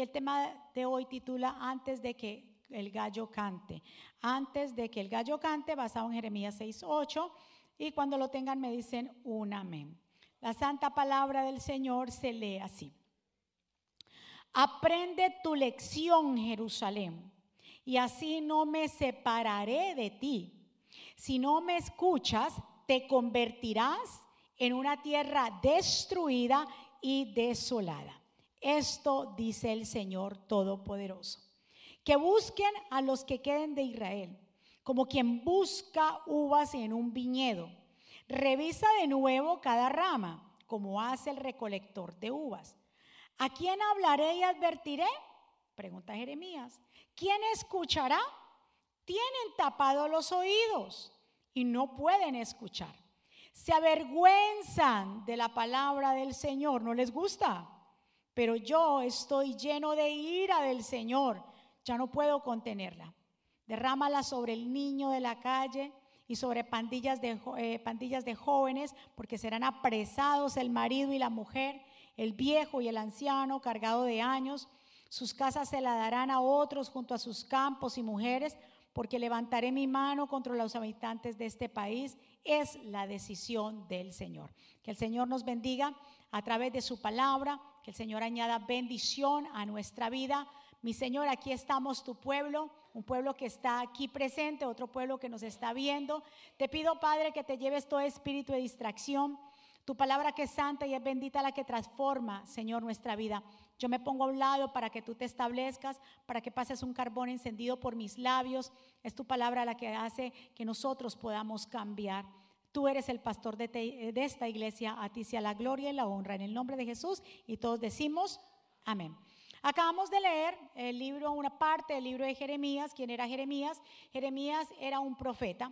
Y el tema de hoy titula Antes de que el gallo cante. Antes de que el gallo cante, basado en Jeremías 6.8. Y cuando lo tengan me dicen un amén. La santa palabra del Señor se lee así. Aprende tu lección, Jerusalén, y así no me separaré de ti. Si no me escuchas, te convertirás en una tierra destruida y desolada. Esto dice el Señor Todopoderoso. Que busquen a los que queden de Israel, como quien busca uvas en un viñedo. Revisa de nuevo cada rama, como hace el recolector de uvas. ¿A quién hablaré y advertiré? Pregunta Jeremías. ¿Quién escuchará? Tienen tapados los oídos y no pueden escuchar. Se avergüenzan de la palabra del Señor, no les gusta. Pero yo estoy lleno de ira del Señor, ya no puedo contenerla. Derrámala sobre el niño de la calle y sobre pandillas de, eh, pandillas de jóvenes, porque serán apresados el marido y la mujer, el viejo y el anciano, cargado de años. Sus casas se la darán a otros junto a sus campos y mujeres, porque levantaré mi mano contra los habitantes de este país. Es la decisión del Señor. Que el Señor nos bendiga a través de su palabra, que el Señor añada bendición a nuestra vida. Mi Señor, aquí estamos tu pueblo, un pueblo que está aquí presente, otro pueblo que nos está viendo. Te pido, Padre, que te lleves todo espíritu de distracción. Tu palabra que es santa y es bendita la que transforma, Señor, nuestra vida. Yo me pongo a un lado para que tú te establezcas, para que pases un carbón encendido por mis labios. Es tu palabra la que hace que nosotros podamos cambiar. Tú eres el pastor de, esta iglesia, a ti sea la gloria y la honra en el nombre de Jesús y todos decimos amén. Acabamos de leer el libro, una parte del libro de Jeremías. ¿Quién era Jeremías? Jeremías era un profeta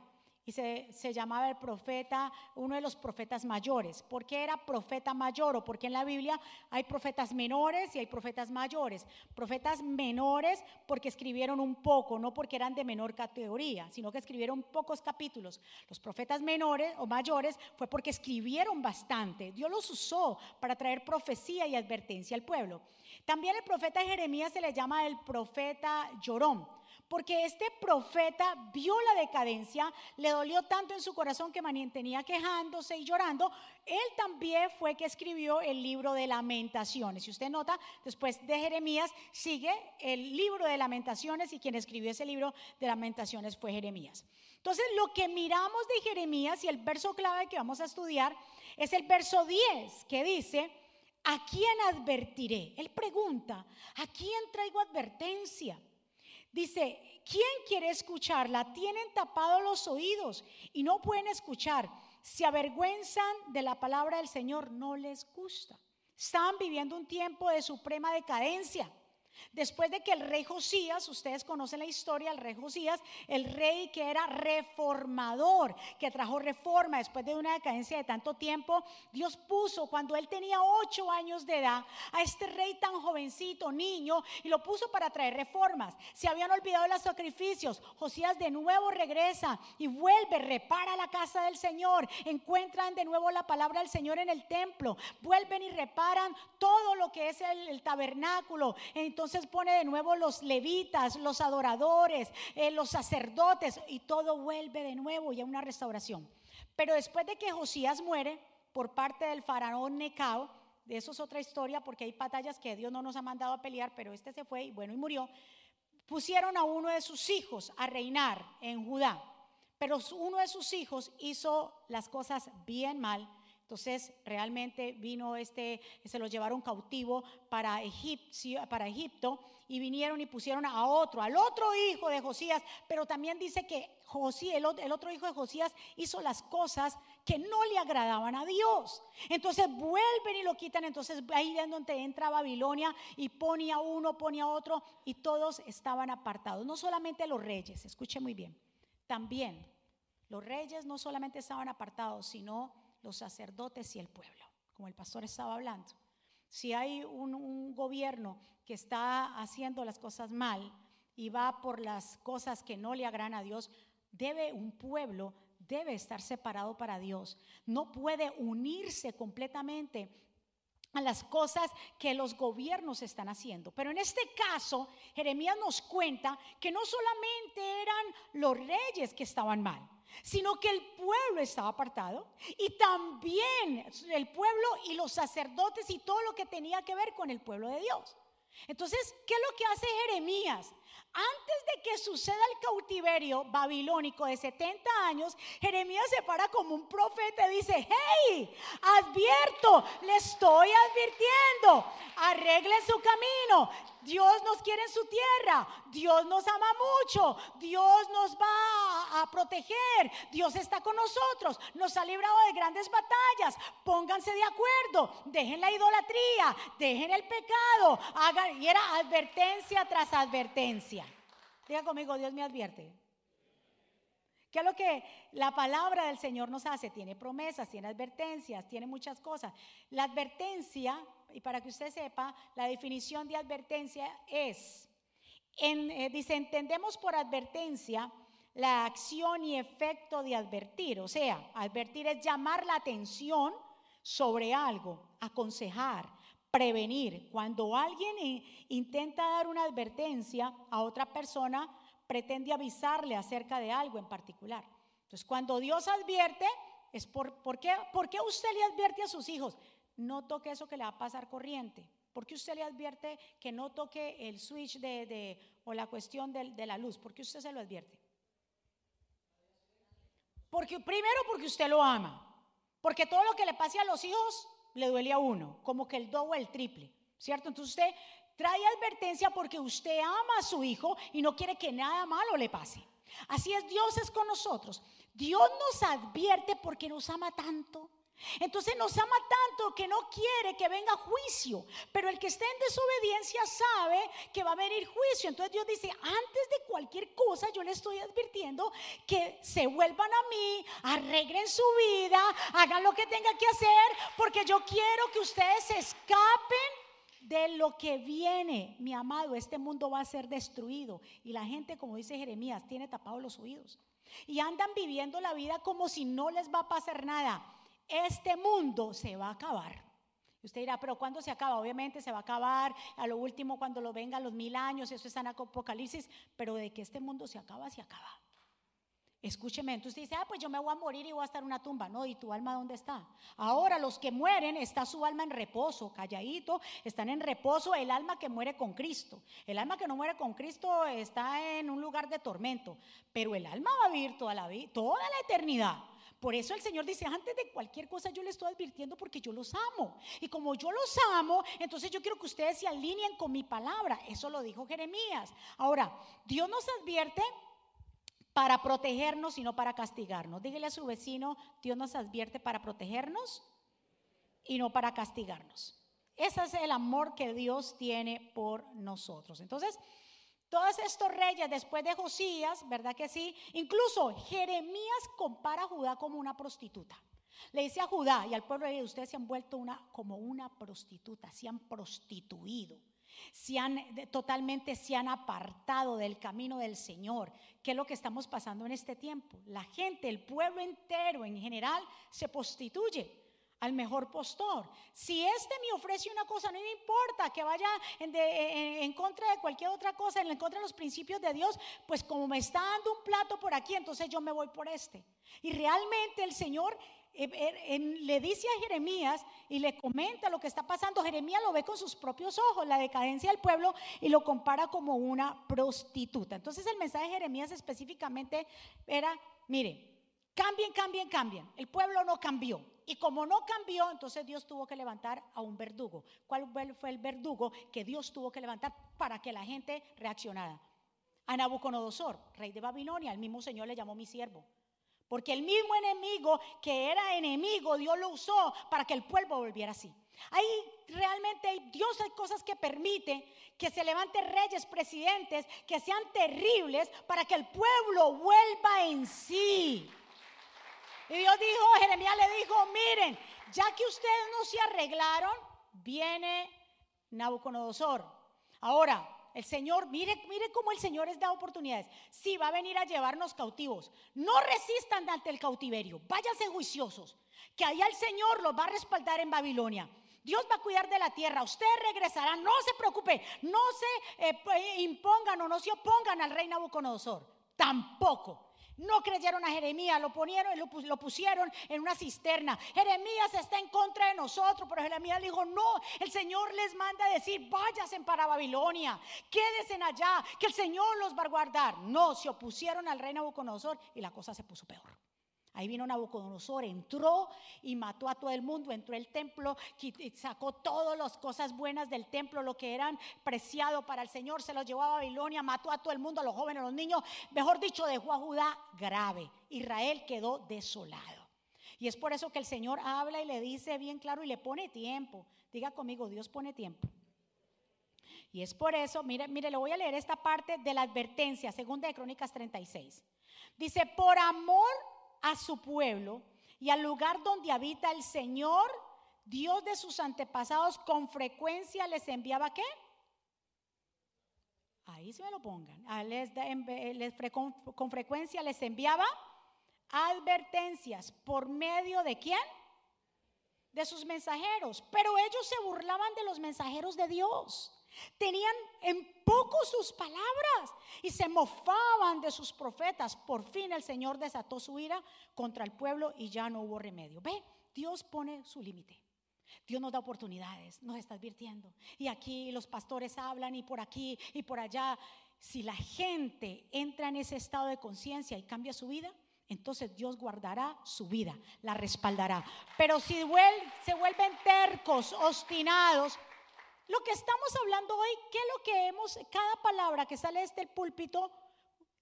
y se, llamaba el profeta, uno de los profetas mayores. ¿Por qué era profeta mayor? O porque en la Biblia hay profetas menores y hay profetas mayores. Profetas menores porque escribieron un poco, no porque eran de menor categoría, sino que escribieron pocos capítulos. Los profetas menores o mayores fue porque escribieron bastante. Dios los usó para traer profecía y advertencia al pueblo. También el profeta Jeremías se le llama el profeta llorón porque este profeta vio la decadencia, le dolió tanto en su corazón que mantenía quejándose y llorando. Él también fue que escribió el libro de lamentaciones. Si usted nota, después de Jeremías sigue el libro de lamentaciones y quien escribió ese libro de lamentaciones fue Jeremías. Entonces, lo que miramos de Jeremías y el verso clave que vamos a estudiar es el verso 10 que dice, ¿a quién advertiré? Él pregunta, ¿a quién traigo advertencia? Dice, ¿quién quiere escucharla? Tienen tapados los oídos y no pueden escuchar. Se avergüenzan de la palabra del Señor, no les gusta. Están viviendo un tiempo de suprema decadencia. Después de que el rey Josías, ustedes conocen la historia, el rey Josías, el rey que era reformador, que trajo reforma después de una decadencia de tanto tiempo, Dios puso cuando él tenía ocho años de edad a este rey tan jovencito, niño, y lo puso para traer reformas. Se habían olvidado los sacrificios. Josías de nuevo regresa y vuelve, repara la casa del Señor, encuentran de nuevo la palabra del Señor en el templo, vuelven y reparan todo lo que es el, el tabernáculo. Entonces, entonces pone de nuevo los levitas, los adoradores, eh, los sacerdotes y todo vuelve de nuevo y a una restauración. Pero después de que Josías muere por parte del faraón Necao, de eso es otra historia porque hay batallas que Dios no nos ha mandado a pelear, pero este se fue y bueno y murió. Pusieron a uno de sus hijos a reinar en Judá, pero uno de sus hijos hizo las cosas bien mal entonces, realmente vino este, se lo llevaron cautivo para, Egipto y vinieron y pusieron a otro, al otro hijo de Josías, pero también dice que Josías, el otro hijo de Josías hizo las cosas que no le agradaban a Dios. Entonces vuelven y lo quitan, entonces ahí es donde entra Babilonia y pone a uno, pone a otro y todos estaban apartados. No solamente los reyes, escuche muy bien, también los reyes no solamente estaban apartados, sino los sacerdotes y el pueblo, como el pastor estaba hablando. Si hay un, gobierno que está haciendo las cosas mal y va por las cosas que no le agradan a Dios, debe un pueblo debe estar separado para Dios. No puede unirse completamente a las cosas que los gobiernos están haciendo. Pero en este caso, Jeremías nos cuenta que no solamente eran los reyes que estaban mal, sino que el pueblo estaba apartado y también el pueblo y los sacerdotes y todo lo que tenía que ver con el pueblo de Dios. Entonces, ¿qué es lo que hace Jeremías? Antes de que suceda el cautiverio babilónico de 70 años, Jeremías se para como un profeta y dice, hey, advierto, le estoy advirtiendo, arregle su camino, Dios nos quiere en su tierra, Dios nos ama mucho, Dios nos va a, proteger, Dios está con nosotros, nos ha librado de grandes batallas, pónganse de acuerdo, dejen la idolatría, dejen el pecado, hagan, y era advertencia tras advertencia. Diga conmigo, Dios me advierte. ¿Qué es lo que la palabra del Señor nos hace? Tiene promesas, tiene advertencias, tiene muchas cosas. La advertencia y para que usted sepa, la definición de advertencia es, eh, dice, entendemos por advertencia la acción y efecto de advertir. O sea, advertir es llamar la atención sobre algo, aconsejar, prevenir. Cuando alguien intenta dar una advertencia a otra persona, pretende avisarle acerca de algo en particular. Entonces, cuando Dios advierte, es por, ¿por, qué, ¿por qué usted le advierte a sus hijos? No toque eso que le va a pasar corriente. porque usted le advierte que no toque el switch de, o la cuestión de, de, la luz? porque usted se lo advierte? Porque primero porque usted lo ama. Porque todo lo que le pase a los hijos le duele a uno, como que el doble o el triple, ¿cierto? Entonces usted trae advertencia porque usted ama a su hijo y no quiere que nada malo le pase. Así es, Dios es con nosotros. Dios nos advierte porque nos ama tanto entonces nos ama tanto que no quiere que venga juicio, pero el que esté en desobediencia sabe que va a venir juicio. Entonces Dios dice, antes de cualquier cosa yo le estoy advirtiendo que se vuelvan a mí, arreglen su vida, hagan lo que tengan que hacer, porque yo quiero que ustedes escapen de lo que viene. Mi amado, este mundo va a ser destruido. Y la gente, como dice Jeremías, tiene tapados los oídos. Y andan viviendo la vida como si no les va a pasar nada este mundo se va a acabar. Usted dirá, pero ¿cuándo se acaba? Obviamente se va a acabar a lo último cuando lo vengan los mil años, eso está en Apocalipsis, pero de que este mundo se acaba, se acaba. Escúcheme, entonces usted dice, ah, pues yo me voy a morir y voy a estar en una tumba. No, ¿y tu alma dónde está? Ahora los que mueren, está su alma en reposo, calladito, están en reposo el alma que muere con Cristo. El alma que no muere con Cristo está en un lugar de tormento, pero el alma va a vivir toda la vida, toda la eternidad. Por eso el Señor dice, antes de cualquier cosa yo le estoy advirtiendo porque yo los amo. Y como yo los amo, entonces yo quiero que ustedes se alineen con mi palabra. Eso lo dijo Jeremías. Ahora, Dios nos advierte para protegernos y no para castigarnos. Dígale a su vecino, Dios nos advierte para protegernos y no para castigarnos. Ese es el amor que Dios tiene por nosotros. Entonces, todos estos reyes después de Josías, ¿verdad que sí? Incluso Jeremías compara a Judá como una prostituta. Le dice a Judá y al pueblo de ustedes se han vuelto una, como una prostituta, se han prostituido, se han totalmente se han apartado del camino del Señor. ¿Qué es lo que estamos pasando en este tiempo? La gente, el pueblo entero en general se prostituye al mejor postor. Si este me ofrece una cosa, no me importa que vaya en, contra de cualquier otra cosa, en contra de los principios de Dios, pues como me está dando un plato por aquí, entonces yo me voy por este. Y realmente el Señor eh, eh, le dice a Jeremías y le comenta lo que está pasando. Jeremías lo ve con sus propios ojos, la decadencia del pueblo, y lo compara como una prostituta. Entonces el mensaje de Jeremías específicamente era, mire, cambien, cambien, cambien. El pueblo no cambió. Y como no cambió, entonces Dios tuvo que levantar a un verdugo. ¿Cuál fue el verdugo que Dios tuvo que levantar para que la gente reaccionara? A Nabucodonosor, rey de Babilonia, el mismo Señor le llamó mi siervo. Porque el mismo enemigo que era enemigo, Dios lo usó para que el pueblo volviera así. Ahí realmente Dios hay cosas que permite que se levanten reyes, presidentes, que sean terribles para que el pueblo vuelva en sí. Y Dios dijo, Jeremías le dijo, miren, ya que ustedes no se arreglaron, viene Nabucodonosor. Ahora, el Señor, mire, mire cómo el Señor les da oportunidades. Sí, va a venir a llevarnos cautivos. No resistan ante el cautiverio. Váyanse juiciosos. Que allá el Señor los va a respaldar en Babilonia. Dios va a cuidar de la tierra. Usted regresará. No se preocupe. No se eh, impongan o no se opongan al rey Nabucodonosor. Tampoco. No creyeron a Jeremías, lo, ponieron, lo pusieron en una cisterna. Jeremías está en contra de nosotros, pero Jeremías dijo, no, el Señor les manda a decir, váyanse para Babilonia, quédense allá, que el Señor los va a guardar. No, se opusieron al rey Nabucodonosor y la cosa se puso peor. Ahí vino Nabucodonosor, entró y mató a todo el mundo, entró el templo, sacó todas las cosas buenas del templo, lo que eran preciado para el Señor, se los llevó a Babilonia, mató a todo el mundo, a los jóvenes, a los niños, mejor dicho, dejó a Judá grave. Israel quedó desolado. Y es por eso que el Señor habla y le dice bien claro y le pone tiempo. Diga conmigo, Dios pone tiempo. Y es por eso, mire, mire, le voy a leer esta parte de la advertencia, segunda de Crónicas 36. Dice, por amor a su pueblo y al lugar donde habita el Señor, Dios de sus antepasados, con frecuencia les enviaba qué? Ahí se me lo pongan. con frecuencia les enviaba advertencias por medio de quién? De sus mensajeros. Pero ellos se burlaban de los mensajeros de Dios. Tenían en poco sus palabras y se mofaban de sus profetas. Por fin el Señor desató su ira contra el pueblo y ya no hubo remedio. Ve, Dios pone su límite. Dios nos da oportunidades, nos está advirtiendo. Y aquí los pastores hablan y por aquí y por allá. Si la gente entra en ese estado de conciencia y cambia su vida, entonces Dios guardará su vida, la respaldará. Pero si se vuelven tercos, obstinados, lo que estamos hablando hoy, ¿qué es lo que hemos, cada palabra que sale de este púlpito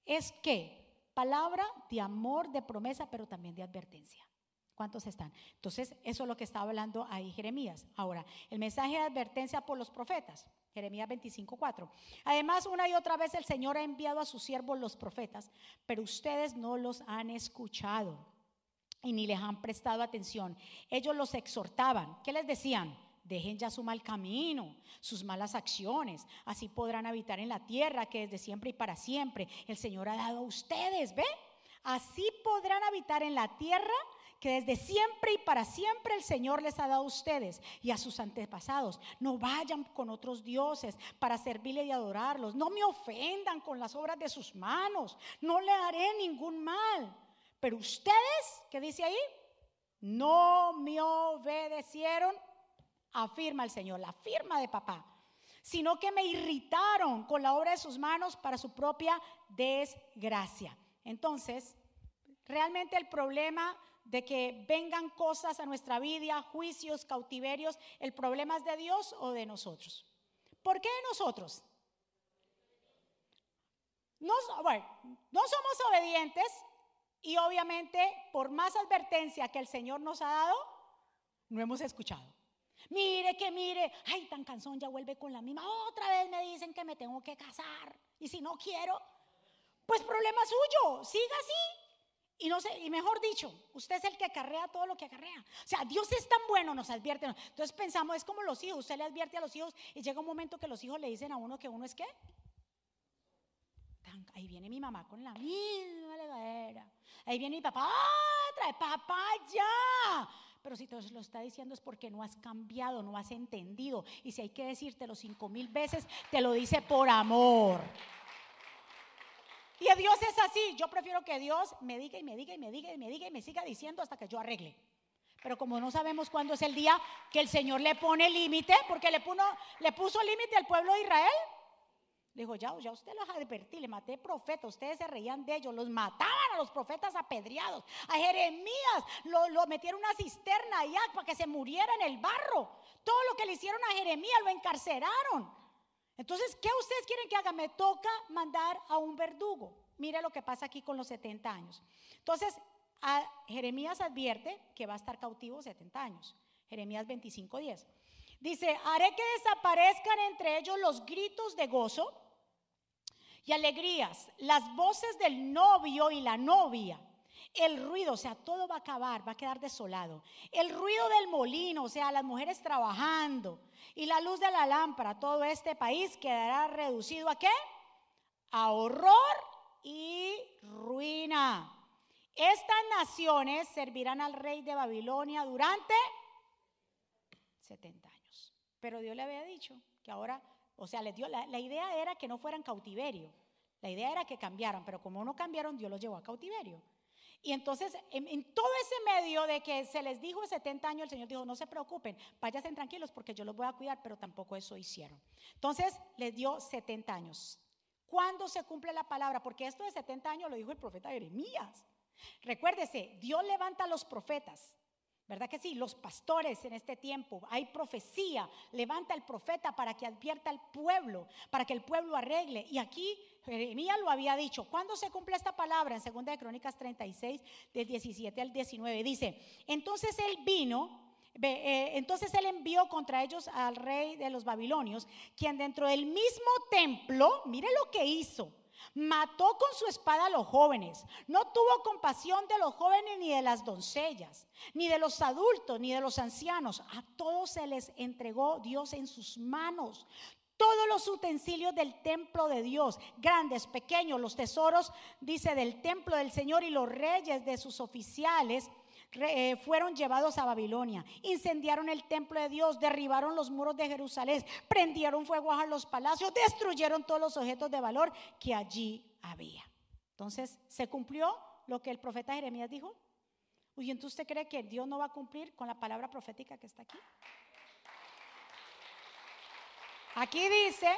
es qué? Palabra de amor, de promesa, pero también de advertencia. ¿Cuántos están? Entonces, eso es lo que está hablando ahí Jeremías. Ahora, el mensaje de advertencia por los profetas, Jeremías 25:4. Además, una y otra vez el Señor ha enviado a sus siervos los profetas, pero ustedes no los han escuchado y ni les han prestado atención. Ellos los exhortaban. ¿Qué les decían? Dejen ya su mal camino, sus malas acciones. Así podrán habitar en la tierra que desde siempre y para siempre el Señor ha dado a ustedes. ¿Ve? Así podrán habitar en la tierra que desde siempre y para siempre el Señor les ha dado a ustedes y a sus antepasados. No vayan con otros dioses para servirle y adorarlos. No me ofendan con las obras de sus manos. No le haré ningún mal. Pero ustedes, ¿qué dice ahí? No me obedecieron afirma el Señor, la firma de papá, sino que me irritaron con la obra de sus manos para su propia desgracia. Entonces, realmente el problema de que vengan cosas a nuestra vida, juicios, cautiverios, ¿el problema es de Dios o de nosotros? ¿Por qué de nosotros? No, bueno, no somos obedientes y obviamente por más advertencia que el Señor nos ha dado, no hemos escuchado. Mire que mire, ay, tan cansón, ya vuelve con la misma. Otra vez me dicen que me tengo que casar. Y si no quiero, pues problema suyo, siga así. Y no sé, y mejor dicho, usted es el que acarrea todo lo que acarrea. O sea, Dios es tan bueno, nos advierte. Entonces pensamos, es como los hijos, usted le advierte a los hijos y llega un momento que los hijos le dicen a uno que uno es qué. Ahí viene mi mamá con la misma legadera. Ahí viene mi papá, ¡ah! trae papá ya. Pero si te lo está diciendo es porque no has cambiado, no has entendido. Y si hay que decírtelo cinco mil veces, te lo dice por amor. Y a Dios es así. Yo prefiero que Dios me diga y me diga y me diga y me diga y me siga diciendo hasta que yo arregle. Pero como no sabemos cuándo es el día que el Señor le pone límite, porque le, puso, le puso límite al pueblo de Israel, le dijo, ya, ya usted los advertí, le maté profetas, ustedes se reían de ellos, los mataban a los profetas apedreados. A Jeremías lo, metieron en una cisterna allá para que se muriera en el barro. Todo lo que le hicieron a Jeremías lo encarceraron. Entonces, ¿qué ustedes quieren que haga? Me toca mandar a un verdugo. Mire lo que pasa aquí con los 70 años. Entonces, a Jeremías advierte que va a estar cautivo 70 años. Jeremías 25, 10. Dice, haré que desaparezcan entre ellos los gritos de gozo y alegrías, las voces del novio y la novia. El ruido, o sea, todo va a acabar, va a quedar desolado. El ruido del molino, o sea, las mujeres trabajando. Y la luz de la lámpara, todo este país quedará reducido a qué? A horror y ruina. Estas naciones servirán al rey de Babilonia durante 70 años. Pero Dios le había dicho que ahora, o sea, les dio, la, idea era que no fueran cautiverio. La idea era que cambiaran, pero como no cambiaron, Dios los llevó a cautiverio. Y entonces, en, todo ese medio de que se les dijo 70 años, el Señor dijo, no se preocupen, váyanse tranquilos porque yo los voy a cuidar, pero tampoco eso hicieron. Entonces, les dio 70 años. ¿Cuándo se cumple la palabra? Porque esto de 70 años lo dijo el profeta Jeremías. Recuérdese, Dios levanta a los profetas. ¿Verdad que sí? Los pastores en este tiempo, hay profecía, levanta el profeta para que advierta al pueblo, para que el pueblo arregle. Y aquí Jeremías lo había dicho. ¿Cuándo se cumple esta palabra? En 2 de Crónicas 36, del 17 al 19. Dice, entonces él vino, eh, entonces él envió contra ellos al rey de los babilonios, quien dentro del mismo templo, mire lo que hizo Mató con su espada a los jóvenes. No tuvo compasión de los jóvenes ni de las doncellas, ni de los adultos, ni de los ancianos. A todos se les entregó Dios en sus manos. Todos los utensilios del templo de Dios, grandes, pequeños, los tesoros, dice, del templo del Señor y los reyes de sus oficiales eh, fueron llevados a Babilonia, incendiaron el templo de Dios, derribaron los muros de Jerusalén, prendieron fuego a los palacios, destruyeron todos los objetos de valor que allí había. Entonces, ¿se cumplió lo que el profeta Jeremías dijo? Uy, entonces usted cree que Dios no va a cumplir con la palabra profética que está aquí. Aquí dice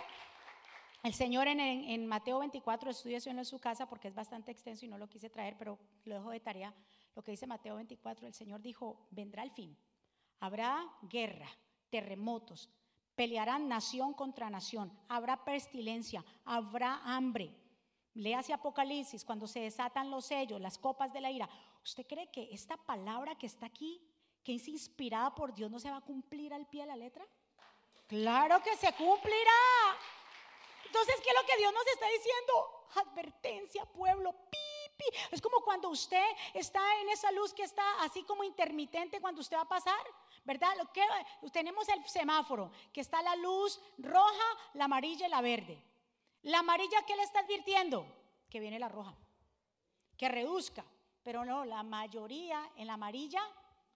el Señor en, Mateo 24, estudia en su casa porque es bastante extenso y no lo quise traer, pero lo dejo de tarea lo que dice Mateo 24, el Señor dijo, vendrá el fin. Habrá guerra, terremotos, pelearán nación contra nación, habrá pestilencia, habrá hambre. Léase Apocalipsis cuando se desatan los sellos, las copas de la ira. ¿Usted cree que esta palabra que está aquí, que es inspirada por Dios, no se va a cumplir al pie de la letra? Claro que se cumplirá. Entonces, ¿qué es lo que Dios nos está diciendo? Advertencia, pueblo, pi es como cuando usted está en esa luz que está así como intermitente cuando usted va a pasar, ¿verdad? Lo que tenemos el semáforo, que está la luz roja, la amarilla y la verde. La amarilla ¿qué le está advirtiendo? Que viene la roja. Que reduzca, pero no, la mayoría en la amarilla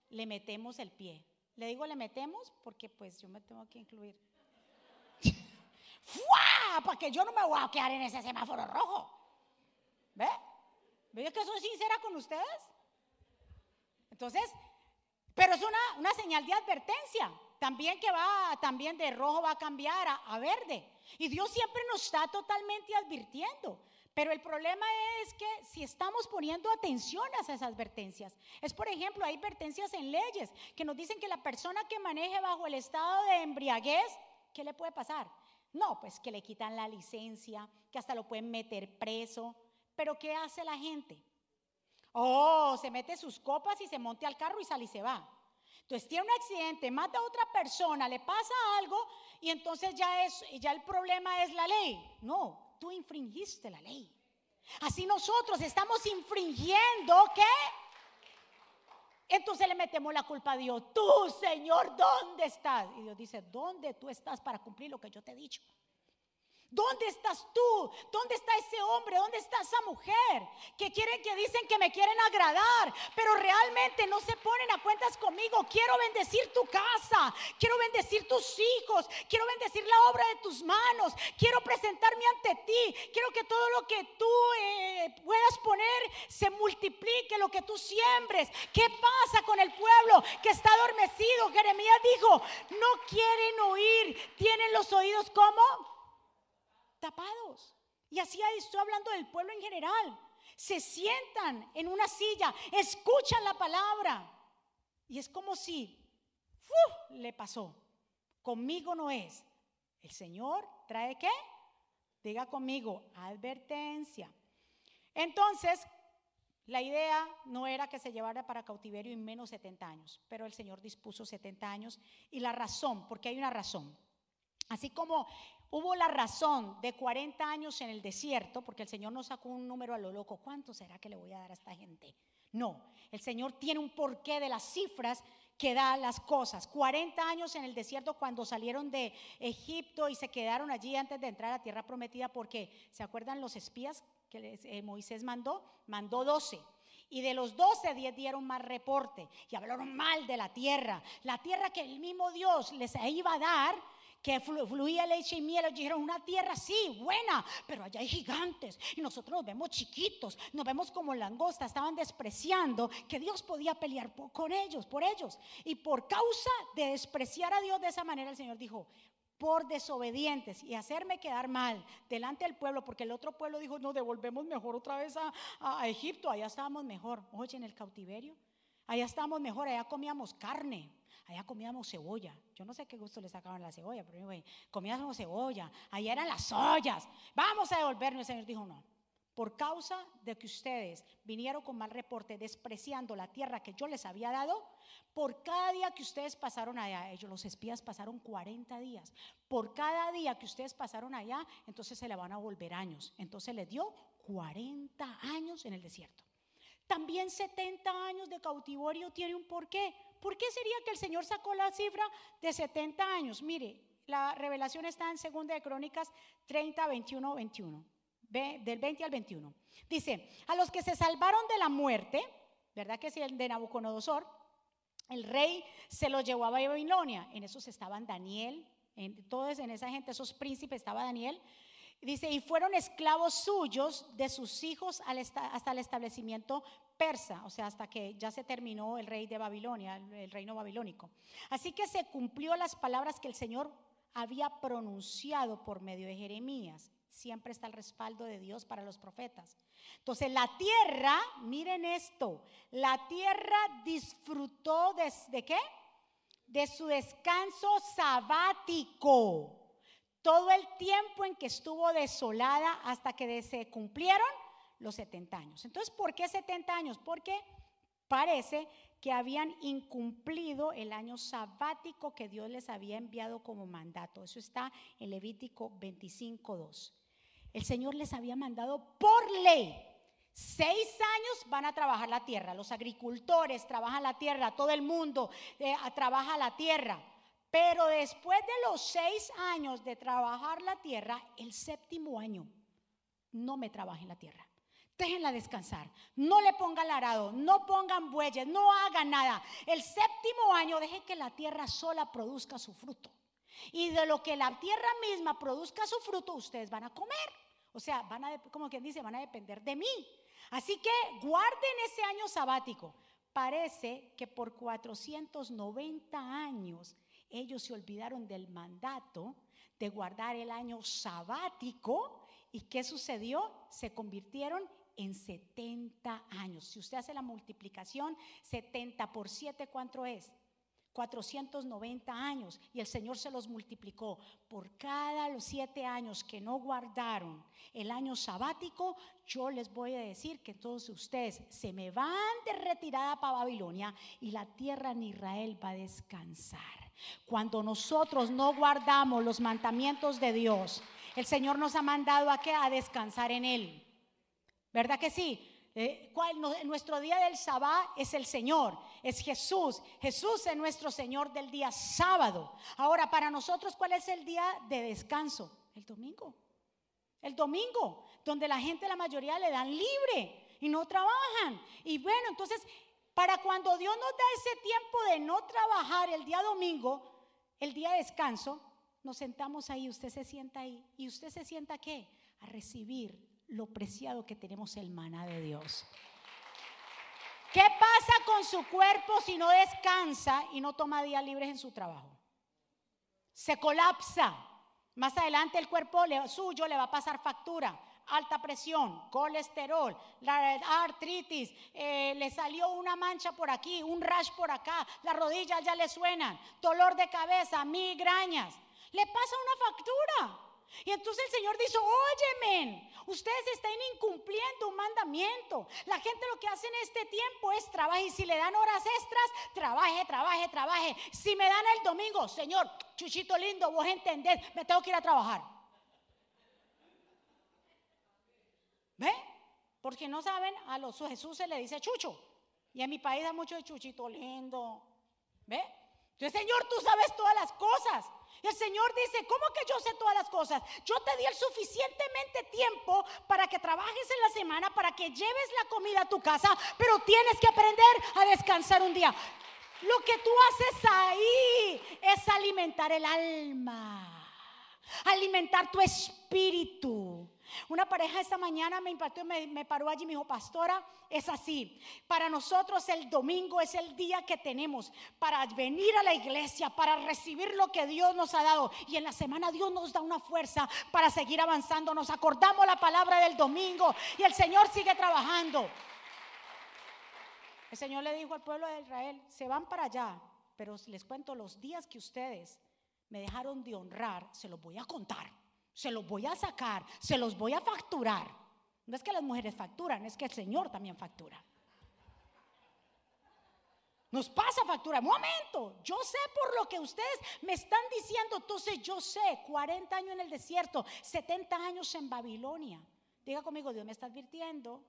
le metemos el pie. Le digo le metemos porque pues yo me tengo que incluir. ¡Fua! Para que yo no me voy a quedar en ese semáforo rojo. ¿Ve? ¿Ve que soy sincera con ustedes? Entonces, pero es una, una, señal de advertencia. También que va, también de rojo va a cambiar a, a verde. Y Dios siempre nos está totalmente advirtiendo. Pero el problema es que si estamos poniendo atención a esas advertencias, es por ejemplo, hay advertencias en leyes que nos dicen que la persona que maneje bajo el estado de embriaguez, ¿qué le puede pasar? No, pues que le quitan la licencia, que hasta lo pueden meter preso, pero ¿qué hace la gente? Oh, se mete sus copas y se monte al carro y sale y se va. Entonces tiene un accidente, mata a otra persona, le pasa algo y entonces ya es ya el problema es la ley. No, tú infringiste la ley. Así nosotros estamos infringiendo ¿qué? Entonces le metemos la culpa a Dios. Tú, Señor, ¿dónde estás? Y Dios dice, ¿dónde tú estás para cumplir lo que yo te he dicho? ¿Dónde estás tú? ¿Dónde está ese hombre? ¿Dónde está esa mujer? Que quieren, que dicen que me quieren agradar, pero realmente no se ponen a cuentas conmigo. Quiero bendecir tu casa, quiero bendecir tus hijos, quiero bendecir la obra de tus manos, quiero presentarme ante ti, quiero que todo lo que tú eh, puedas poner se multiplique, lo que tú siembres. ¿Qué pasa con el pueblo que está adormecido? Jeremías dijo, no quieren oír, tienen los oídos como tapados. Y así estoy hablando del pueblo en general. Se sientan en una silla, escuchan la palabra. Y es como si le pasó. Conmigo no es. El Señor trae qué? Diga conmigo, advertencia. Entonces, la idea no era que se llevara para cautiverio en menos 70 años, pero el Señor dispuso 70 años y la razón, porque hay una razón. Así como Hubo la razón de 40 años en el desierto, porque el Señor no sacó un número a lo loco. ¿Cuánto será que le voy a dar a esta gente? No, el Señor tiene un porqué de las cifras que da las cosas. 40 años en el desierto cuando salieron de Egipto y se quedaron allí antes de entrar a la tierra prometida porque, ¿se acuerdan los espías que eh, Moisés mandó? Mandó 12. Y de los doce, diez dieron mal reporte y hablaron mal de la tierra. La tierra que el mismo Dios les iba a dar, que fluía leche y miel. Ellos dijeron, una tierra sí, buena, pero allá hay gigantes. Y nosotros nos vemos chiquitos, nos vemos como langostas. Estaban despreciando que Dios podía pelear con ellos, por ellos. Y por causa de despreciar a Dios de esa manera, el Señor dijo, por desobedientes y hacerme quedar mal delante del pueblo, porque el otro pueblo dijo, no, devolvemos mejor otra vez a, Egipto, allá estábamos mejor. Oye, en el cautiverio, allá estábamos mejor, allá comíamos carne, allá comíamos cebolla. Yo no sé qué gusto le sacaban la cebolla, pero comíamos cebolla, allá eran las ollas. Vamos a devolvernos. El Señor dijo, no, por causa de que ustedes vinieron con mal reporte, despreciando la tierra que yo les había dado, por cada día que ustedes pasaron allá, ellos los espías pasaron 40 días, por cada día que ustedes pasaron allá, entonces se le van a volver años. Entonces le dio 40 años en el desierto. También 70 años de cautiverio tiene un porqué. ¿Por qué sería que el Señor sacó la cifra de 70 años? Mire, la revelación está en 2 de Crónicas 30, 21, 21 del 20 al 21. Dice, a los que se salvaron de la muerte, ¿verdad que sí? El de Nabucodonosor, el rey se los llevó a Babilonia. En esos estaban Daniel, en, todos en esa gente, esos príncipes, estaba Daniel. Dice, y fueron esclavos suyos de sus hijos hasta el establecimiento persa, o sea, hasta que ya se terminó el rey de Babilonia, el reino babilónico. Así que se cumplió las palabras que el Señor había pronunciado por medio de Jeremías siempre está el respaldo de Dios para los profetas. Entonces la tierra, miren esto, la tierra disfrutó de, qué? De su descanso sabático. Todo el tiempo en que estuvo desolada hasta que se cumplieron los 70 años. Entonces, ¿por qué 70 años? Porque parece que habían incumplido el año sabático que Dios les había enviado como mandato. Eso está en Levítico 25.2 el Señor les había mandado por ley. Seis años van a trabajar la tierra. Los agricultores trabajan la tierra, todo el mundo eh, trabaja la tierra. Pero después de los seis años de trabajar la tierra, el séptimo año, no me trabajen la tierra. Déjenla descansar. No le pongan arado, no pongan bueyes, no hagan nada. El séptimo año, dejen que la tierra sola produzca su fruto. Y de lo que la tierra misma produzca su fruto, ustedes van a comer. O sea, van a, como quien dice, van a depender de mí. Así que guarden ese año sabático. Parece que por 490 años ellos se olvidaron del mandato de guardar el año sabático. ¿Y qué sucedió? Se convirtieron en 70 años. Si usted hace la multiplicación, 70 por 7, ¿cuánto es? 490 años y el Señor se los multiplicó. Por cada los siete años que no guardaron el año sabático, yo les voy a decir que todos ustedes se me van de retirada para Babilonia y la tierra en Israel va a descansar. Cuando nosotros no guardamos los mandamientos de Dios, el Señor nos ha mandado a que a descansar en Él. ¿Verdad que sí? Eh, nuestro día del sábado es el Señor, es Jesús. Jesús es nuestro Señor del día sábado. Ahora, para nosotros, ¿cuál es el día de descanso? El domingo. El domingo, donde la gente, la mayoría, le dan libre y no trabajan. Y bueno, entonces, para cuando Dios nos da ese tiempo de no trabajar el día domingo, el día de descanso, nos sentamos ahí, usted se sienta ahí. ¿Y usted se sienta qué? A recibir lo preciado que tenemos el maná de Dios. ¿Qué pasa con su cuerpo si no descansa y no toma días libres en su trabajo? Se colapsa. Más adelante el cuerpo suyo le va a pasar factura, alta presión, colesterol, la artritis, eh, le salió una mancha por aquí, un rash por acá, las rodillas ya le suenan, dolor de cabeza, migrañas. Le pasa una factura. Y entonces el Señor dice, óyeme, ustedes están incumpliendo un mandamiento. La gente lo que hace en este tiempo es trabajar y si le dan horas extras, trabaje, trabaje, trabaje. Si me dan el domingo, Señor, chuchito lindo, vos entendés, me tengo que ir a trabajar. ¿Ve? Porque no saben, a los Jesús se le dice chucho. Y en mi país hay mucho de chuchito lindo. ¿Ve? Entonces, Señor, tú sabes todas las cosas. El Señor dice, ¿cómo que yo sé todas las cosas? Yo te di el suficientemente tiempo para que trabajes en la semana, para que lleves la comida a tu casa, pero tienes que aprender a descansar un día. Lo que tú haces ahí es alimentar el alma, alimentar tu espíritu. Una pareja esta mañana me impactó, me, me paró allí y me dijo, pastora, es así. Para nosotros el domingo es el día que tenemos para venir a la iglesia, para recibir lo que Dios nos ha dado. Y en la semana Dios nos da una fuerza para seguir avanzando. Nos acordamos la palabra del domingo y el Señor sigue trabajando. El Señor le dijo al pueblo de Israel, se van para allá, pero les cuento los días que ustedes me dejaron de honrar, se los voy a contar se los voy a sacar, se los voy a facturar. No es que las mujeres facturan, es que el Señor también factura. Nos pasa factura. Momento, yo sé por lo que ustedes me están diciendo, entonces yo sé, 40 años en el desierto, 70 años en Babilonia. Diga conmigo, Dios me está advirtiendo.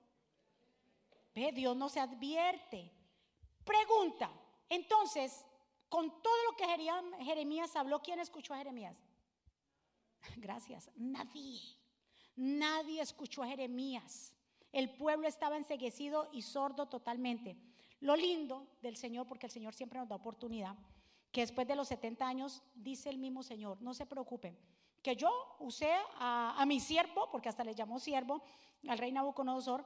Ve, Dios no se advierte. Pregunta, entonces, con todo lo que Jeremías habló, ¿quién escuchó a Jeremías? Gracias. Nadie. Nadie escuchó a Jeremías. El pueblo estaba enseguecido y sordo totalmente. Lo lindo del Señor, porque el Señor siempre nos da oportunidad, que después de los 70 años, dice el mismo Señor, no se preocupen, que yo usé a, mi siervo, porque hasta le llamó siervo, al rey Nabucodonosor,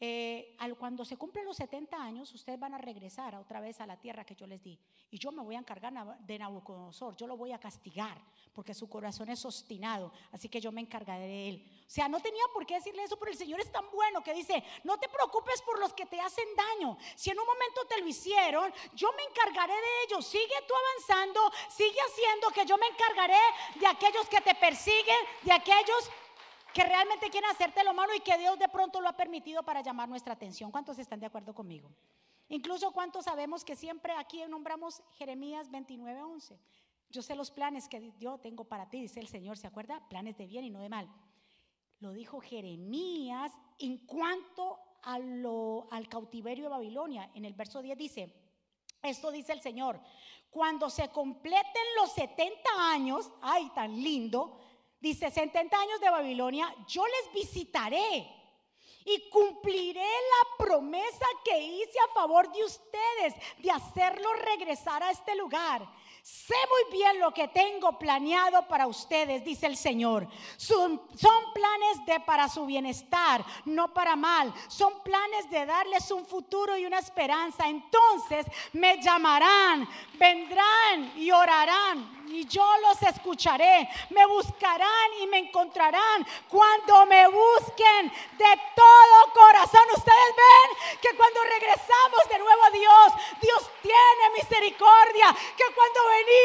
eh, cuando se cumplen los 70 años, ustedes van a regresar otra vez a la tierra que yo les di. Y yo me voy a encargar de Nabucodonosor, yo lo voy a castigar, porque su corazón es obstinado, así que yo me encargaré de él. O sea, no tenía por qué decirle eso, pero el Señor es tan bueno que dice, no te preocupes por los que te hacen daño. Si en un momento te lo hicieron, yo me encargaré de ellos. Sigue tú avanzando, sigue haciendo que yo me encargaré de aquellos que te persiguen, de aquellos que realmente quieren hacerte lo malo y que Dios de pronto lo ha permitido para llamar nuestra atención. ¿Cuántos están de acuerdo conmigo? Incluso cuántos sabemos que siempre aquí nombramos Jeremías 29:11. Yo sé los planes que yo tengo para ti, dice el Señor, ¿se acuerda? Planes de bien y no de mal. Lo dijo Jeremías en cuanto a lo, al cautiverio de Babilonia. En el verso 10 dice, esto dice el Señor, cuando se completen los 70 años, ay, tan lindo, dice 70 años de Babilonia, yo les visitaré y cumpliré la promesa que hice a favor de ustedes de hacerlo regresar a este lugar. Sé muy bien lo que tengo planeado para ustedes, dice el Señor. Son, planes de para su bienestar, no para mal. Son planes de darles un futuro y una esperanza. Entonces me llamarán, vendrán y orarán y yo los escucharé. Me buscarán y me encontrarán cuando me busquen de todo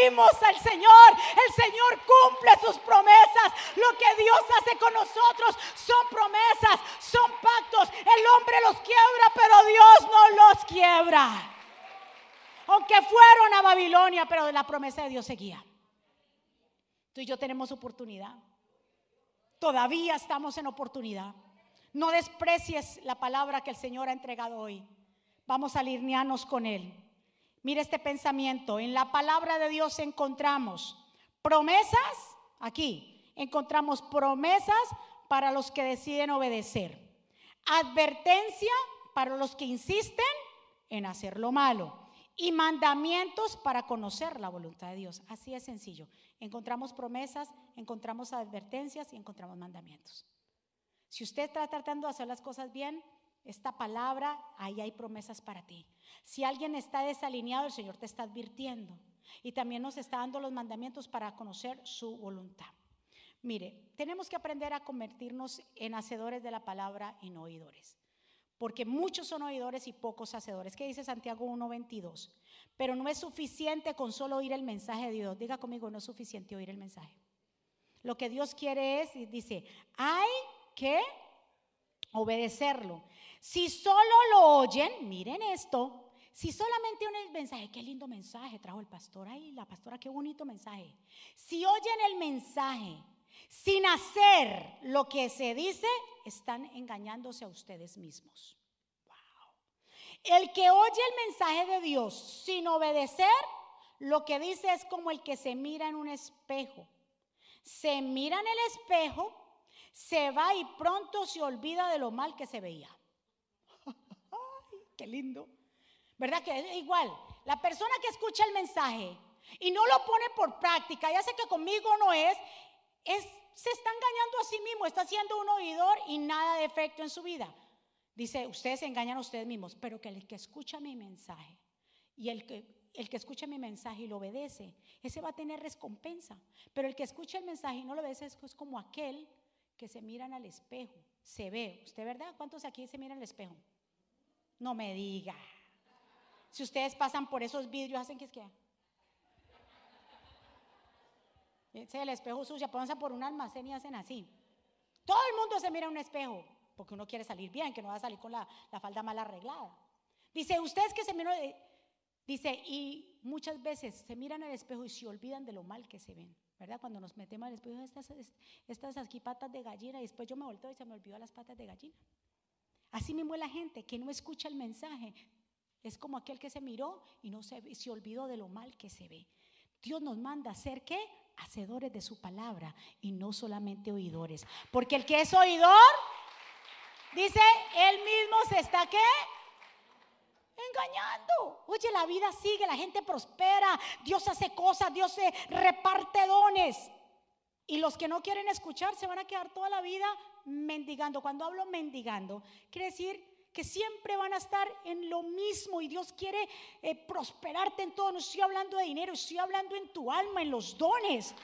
al Señor, el Señor cumple sus promesas. Lo que Dios hace con nosotros son promesas, son pactos. El hombre los quiebra, pero Dios no los quiebra. Aunque fueron a Babilonia, pero la promesa de Dios seguía. Tú y yo tenemos oportunidad. Todavía estamos en oportunidad. No desprecies la palabra que el Señor ha entregado hoy. Vamos a alinearnos con Él. Mire este pensamiento. En la palabra de Dios encontramos promesas, aquí, encontramos promesas para los que deciden obedecer. Advertencia para los que insisten en hacer lo malo y mandamientos para conocer la voluntad de Dios. Así es sencillo. Encontramos promesas, encontramos advertencias y encontramos mandamientos. Si usted está tratando de hacer las cosas bien, esta palabra, ahí hay promesas para ti. Si alguien está desalineado, el Señor te está advirtiendo. Y también nos está dando los mandamientos para conocer su voluntad. Mire, tenemos que aprender a convertirnos en hacedores de la palabra y no oidores porque muchos son oidores y pocos hacedores. ¿Qué dice Santiago 1.22? Pero no es suficiente con solo oír el mensaje de Dios. Diga conmigo, no es suficiente oír el mensaje. Lo que Dios quiere es, dice, hay que obedecerlo. Si solo lo oyen, miren esto, si solamente oyen el mensaje, qué lindo mensaje trajo el pastor ahí, la pastora, qué bonito mensaje. Si oyen el mensaje sin hacer lo que se dice, están engañándose a ustedes mismos. El que oye el mensaje de Dios sin obedecer, lo que dice es como el que se mira en un espejo. Se mira en el espejo, se va y pronto se olvida de lo mal que se veía. Lindo. ¿Verdad que es igual? La persona que escucha el mensaje y no lo pone por práctica, ya sé que conmigo no es, es se está engañando a sí mismo, está siendo un oidor y nada de efecto en su vida. Dice, ustedes se engañan a ustedes mismos, pero que el que escucha mi mensaje y el que, el que escucha mi mensaje y lo obedece, ese va a tener recompensa. Pero el que escucha el mensaje y no lo obedece es como aquel que se miran al espejo, se ve. ¿Usted verdad? ¿Cuántos aquí se miran al espejo? No me diga. Si ustedes pasan por esos vidrios, hacen que es que... Ese el espejo sucio, pónganse por un almacén y hacen así. Todo el mundo se mira en un espejo, porque uno quiere salir bien, que no va a salir con la, falda mal arreglada. Dice, ustedes que se miran, dice, y muchas veces se miran al espejo y se olvidan de lo mal que se ven, ¿verdad? Cuando nos metemos al espejo, estas, estas aquí patas de gallina, y después yo me volteo y se me olvidó las patas de gallina. Así mismo la gente que no escucha el mensaje, es como aquel que se miró y no se, se olvidó de lo mal que se ve. Dios nos manda a ser qué? Hacedores de su palabra y no solamente oidores. Porque el que es oidor, dice, él mismo se está qué? Engañando. Oye, la vida sigue, la gente prospera, Dios hace cosas, Dios se reparte dones. Y los que no quieren escuchar se van a quedar toda la vida mendigando. Cuando hablo mendigando, quiere decir que siempre van a estar en lo mismo y Dios quiere eh, prosperarte en todo. No estoy hablando de dinero, estoy hablando en tu alma, en los dones.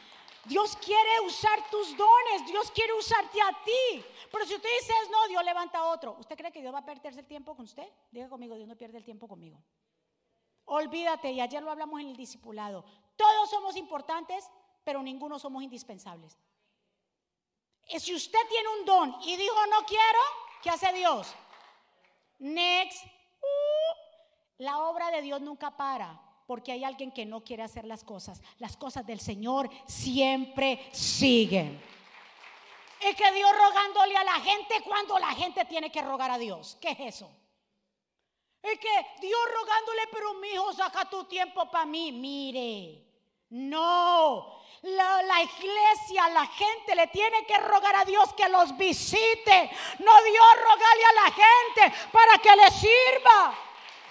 Dios quiere usar tus dones, Dios quiere usarte a ti. Pero si usted dice no, Dios levanta a otro. ¿Usted cree que Dios va a perderse el tiempo con usted? Diga conmigo, Dios no pierde el tiempo conmigo. Olvídate, y ayer lo hablamos en el discipulado. Todos somos importantes, pero ninguno somos indispensables. Si usted tiene un don y dijo no quiero, ¿qué hace Dios? Next. Uh, la obra de Dios nunca para porque hay alguien que no quiere hacer las cosas. Las cosas del Señor siempre siguen. Es que Dios rogándole a la gente cuando la gente tiene que rogar a Dios. ¿Qué es eso? Es que Dios rogándole, pero mi hijo, saca tu tiempo para mí. Mire, no. La, iglesia, la gente le tiene que rogar a Dios que los visite. No Dios rogarle a la gente para que le sirva.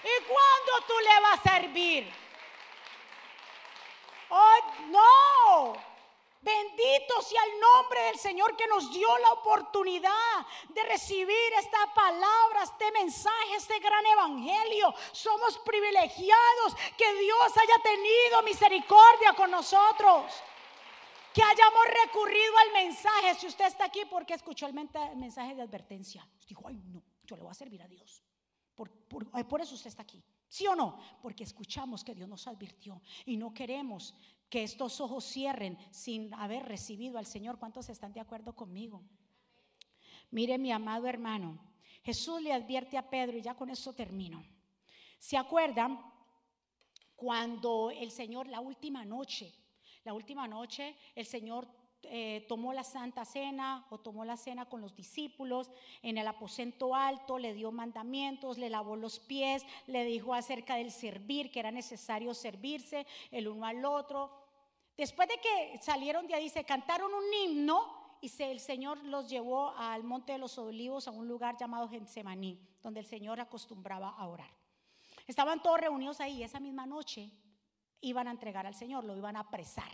¿Y cuándo tú le vas a servir? Oh, no. Bendito sea el nombre del Señor que nos dio la oportunidad de recibir esta palabra, este mensaje, este gran evangelio. Somos privilegiados que Dios haya tenido misericordia con nosotros. Que hayamos recurrido al mensaje. Si usted está aquí porque escuchó el mensaje de advertencia, dijo, ay no, yo le voy a servir a Dios. Por, por eso usted está aquí. ¿Sí o no? Porque escuchamos que Dios nos advirtió y no queremos que estos ojos cierren sin haber recibido al Señor. ¿Cuántos están de acuerdo conmigo? Mire mi amado hermano, Jesús le advierte a Pedro y ya con esto termino. ¿Se acuerdan cuando el Señor la última noche, la última noche el Señor eh, tomó la Santa Cena o tomó la cena con los discípulos en el aposento alto, le dio mandamientos, le lavó los pies, le dijo acerca del servir, que era necesario servirse el uno al otro. Después de que salieron de ahí, se cantaron un himno y el Señor los llevó al Monte de los Olivos, a un lugar llamado Getsemaní, donde el Señor acostumbraba a orar. Estaban todos reunidos ahí esa misma noche iban a entregar al Señor, lo iban a apresar.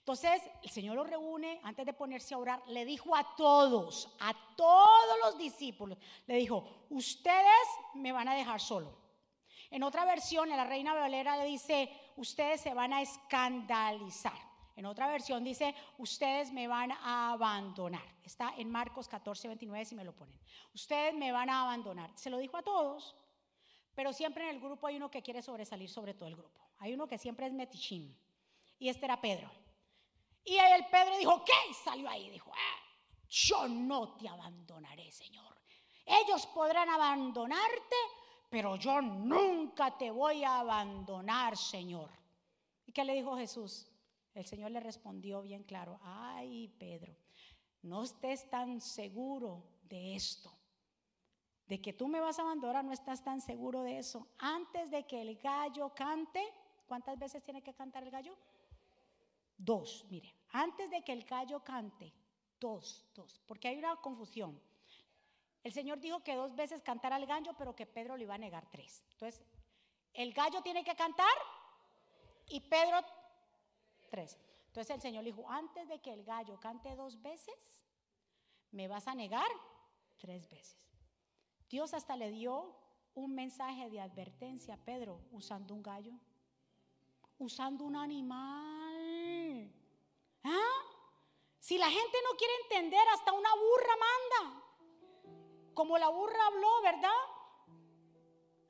Entonces el Señor los reúne, antes de ponerse a orar, le dijo a todos, a todos los discípulos, le dijo, ustedes me van a dejar solo. En otra versión, la Reina Valera le dice, ustedes se van a escandalizar. En otra versión dice, ustedes me van a abandonar. Está en Marcos 14, 29, si me lo ponen. Ustedes me van a abandonar. Se lo dijo a todos, pero siempre en el grupo hay uno que quiere sobresalir sobre todo el grupo. Hay uno que siempre es metichín. Y este era Pedro. Y el Pedro dijo, ¿qué? salió ahí, dijo, ah, yo no te abandonaré, Señor. Ellos podrán abandonarte, pero yo nunca te voy a abandonar, Señor. ¿Y qué le dijo Jesús? El Señor le respondió bien claro, ay, Pedro, no estés tan seguro de esto. De que tú me vas a abandonar, no estás tan seguro de eso. Antes de que el gallo cante, ¿Cuántas veces tiene que cantar el gallo? Dos, mire, antes de que el gallo cante, dos, dos, porque hay una confusión. El Señor dijo que dos veces cantara el gallo, pero que Pedro le iba a negar tres. Entonces, el gallo tiene que cantar y Pedro tres. Entonces el Señor le dijo, antes de que el gallo cante dos veces, me vas a negar tres veces. Dios hasta le dio un mensaje de advertencia a Pedro usando un gallo, usando un animal. ¿Ah? Si la gente no quiere entender, hasta una burra manda. Como la burra habló, ¿verdad?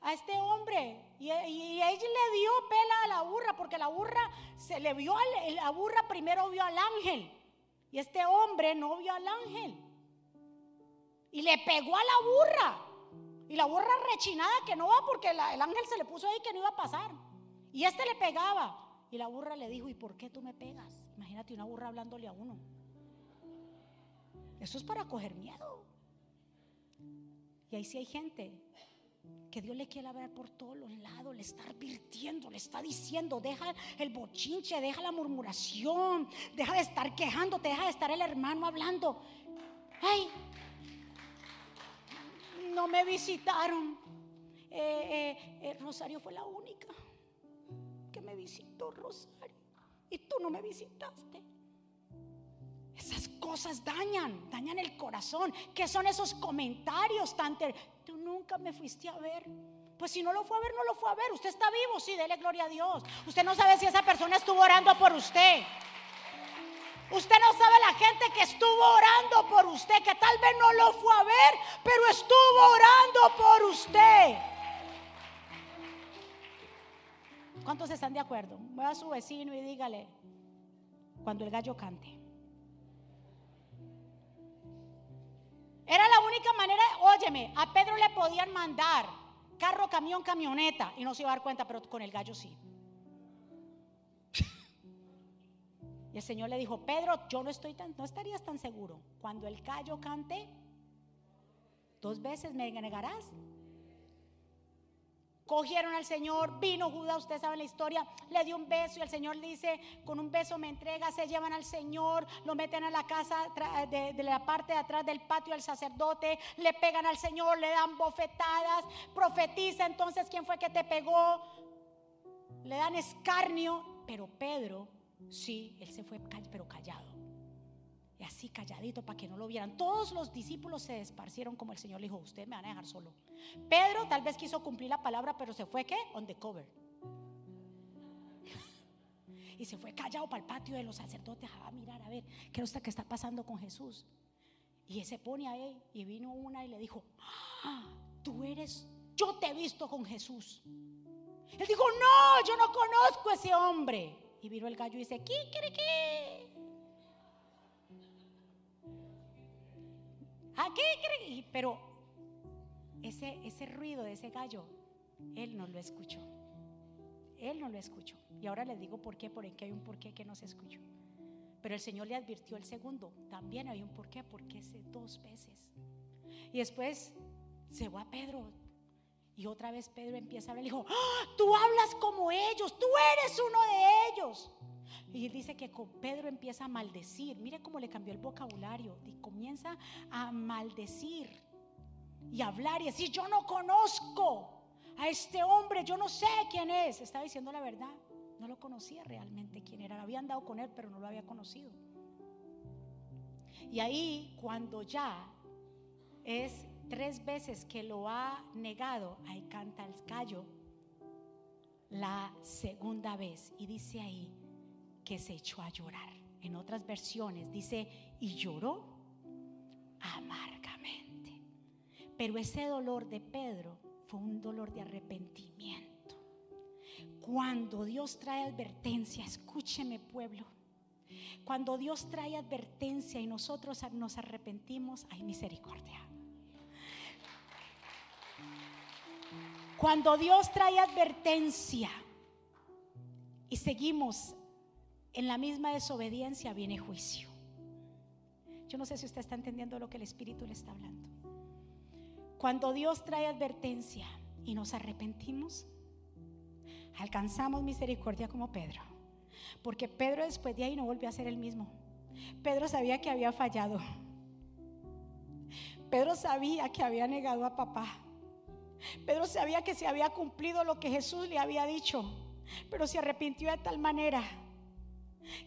A este hombre. Y, ella le dio pela a la burra, porque la burra se le vio, al, la burra primero vio al ángel. Y este hombre no vio al ángel. Y le pegó a la burra. Y la burra rechinada que no va porque el ángel se le puso ahí que no iba a pasar. Y este le pegaba. Y la burra le dijo, ¿y por qué tú me pegas? Imagínate una burra hablándole a uno. Eso es para coger miedo. Y ahí sí hay gente que Dios le quiere ver por todos los lados, le está advirtiendo, le está diciendo, deja el bochinche, deja la murmuración, deja de estar quejándote, deja de estar el hermano hablando. Ay, no me visitaron. Eh, eh, eh, Rosario fue la única que me visitó, Rosario. Y tú no me visitaste. Esas cosas dañan, dañan el corazón. ¿Qué son esos comentarios tan Tú nunca me fuiste a ver. Pues si no lo fue a ver, no lo fue a ver. Usted está vivo, sí, dele gloria a Dios. Usted no sabe si esa persona estuvo orando por usted. Usted no sabe la gente que estuvo orando por usted, que tal vez no lo fue a ver, pero estuvo orando por usted. ¿Cuántos están de acuerdo? Voy a su vecino y dígale, cuando el gallo cante. Era la única manera, óyeme, a Pedro le podían mandar carro, camión, camioneta y no se iba a dar cuenta, pero con el gallo sí. Y el Señor le dijo, Pedro, yo no estoy tan, no estarías tan seguro. Cuando el gallo cante, dos veces me negarás. Cogieron al Señor, vino Judas, usted sabe la historia, le dio un beso y el Señor dice, con un beso me entrega, se llevan al Señor, lo meten a la casa de, de, la parte de atrás del patio del sacerdote, le pegan al Señor, le dan bofetadas, profetiza entonces quién fue que te pegó, le dan escarnio, pero Pedro Sí, él se fue, pero callado. Y así calladito para que no lo vieran. Todos los discípulos se esparcieron como el Señor le dijo, usted me van a dejar solo. Pedro tal vez quiso cumplir la palabra, pero se fue ¿qué? On the cover. y se fue callado para el patio de los sacerdotes a mirar a ver qué es que está pasando con Jesús. Y se pone ahí y vino una y le dijo, ah, tú eres, yo te he visto con Jesús. Él dijo, no, yo no conozco a ese hombre. Y vino el gallo y dice, ¿qué, qué, qué? ¿A qué, qué? Pero ese, ese ruido de ese gallo, él no lo escuchó. Él no lo escuchó. Y ahora les digo por qué, porque hay un por qué que no se escuchó. Pero el Señor le advirtió el segundo. También hay un por qué, porque es dos veces. Y después se va Pedro, y otra vez Pedro empieza a hablar y dijo, ¡Ah! tú hablas como ellos, tú eres uno de ellos. Y dice que Pedro empieza a maldecir. Mire cómo le cambió el vocabulario. Y comienza a maldecir y hablar y decir, yo no conozco a este hombre, yo no sé quién es. Está diciendo la verdad. No lo conocía realmente quién era. Había andado con él, pero no lo había conocido. Y ahí, cuando ya es tres veces que lo ha negado, ahí canta el callo la segunda vez y dice ahí que se echó a llorar. En otras versiones dice, y lloró amargamente. Pero ese dolor de Pedro fue un dolor de arrepentimiento. Cuando Dios trae advertencia, escúcheme pueblo, cuando Dios trae advertencia y nosotros nos arrepentimos, hay misericordia. Cuando Dios trae advertencia y seguimos en la misma desobediencia, viene juicio. Yo no sé si usted está entendiendo lo que el Espíritu le está hablando. Cuando Dios trae advertencia y nos arrepentimos, alcanzamos misericordia como Pedro. Porque Pedro después de ahí no volvió a ser el mismo. Pedro sabía que había fallado. Pedro sabía que había negado a papá. Pedro sabía que se había cumplido lo que Jesús le había dicho, pero se arrepintió de tal manera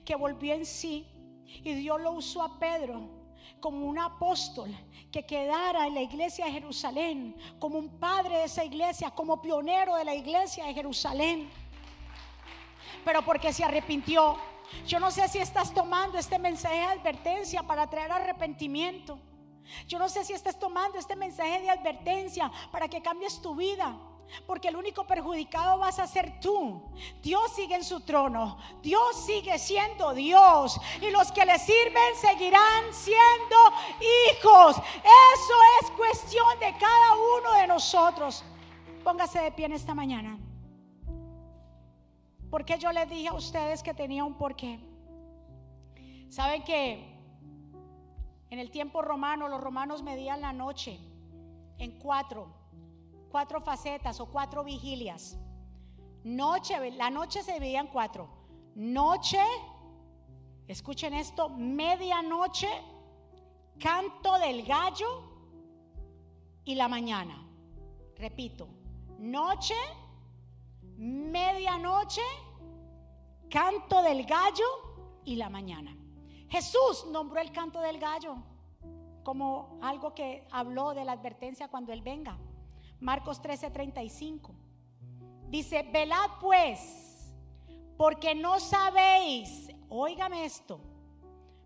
que volvió en sí y Dios lo usó a Pedro como un apóstol que quedara en la iglesia de Jerusalén, como un padre de esa iglesia, como pionero de la iglesia de Jerusalén. Pero porque se arrepintió. Yo no sé si estás tomando este mensaje de advertencia para traer arrepentimiento. Yo no sé si estás tomando este mensaje de advertencia para que cambies tu vida. Porque el único perjudicado vas a ser tú. Dios sigue en su trono. Dios sigue siendo Dios. Y los que le sirven seguirán siendo hijos. Eso es cuestión de cada uno de nosotros. Póngase de pie en esta mañana. Porque yo les dije a ustedes que tenía un porqué. Saben que en el tiempo romano los romanos medían la noche en cuatro cuatro facetas o cuatro vigilias. Noche, la noche se dividía en cuatro. Noche, escuchen esto, medianoche, canto del gallo y la mañana. Repito, noche, medianoche, canto del gallo y la mañana. Jesús nombró el canto del gallo como algo que habló de la advertencia cuando Él venga. Marcos 13:35. Dice, velad pues, porque no sabéis, óigame esto,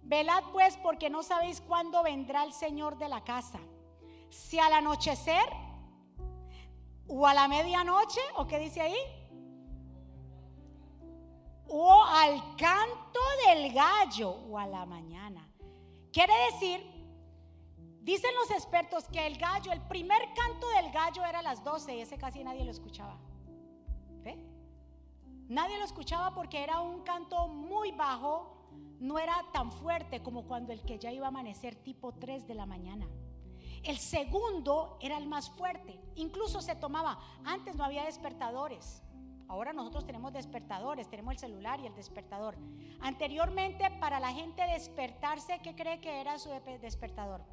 velad pues porque no sabéis cuándo vendrá el Señor de la casa, si al anochecer o a la medianoche, o qué dice ahí, o al canto del gallo o a la mañana. Quiere decir Dicen los expertos que el gallo, el primer canto del gallo era a las 12 y ese casi nadie lo escuchaba. ¿Ve? Nadie lo escuchaba porque era un canto muy bajo, no era tan fuerte como cuando el que ya iba a amanecer tipo 3 de la mañana. El segundo era el más fuerte, incluso se tomaba, antes no había despertadores. Ahora nosotros tenemos despertadores, tenemos el celular y el despertador. Anteriormente, para la gente despertarse, ¿qué cree que era su despertador?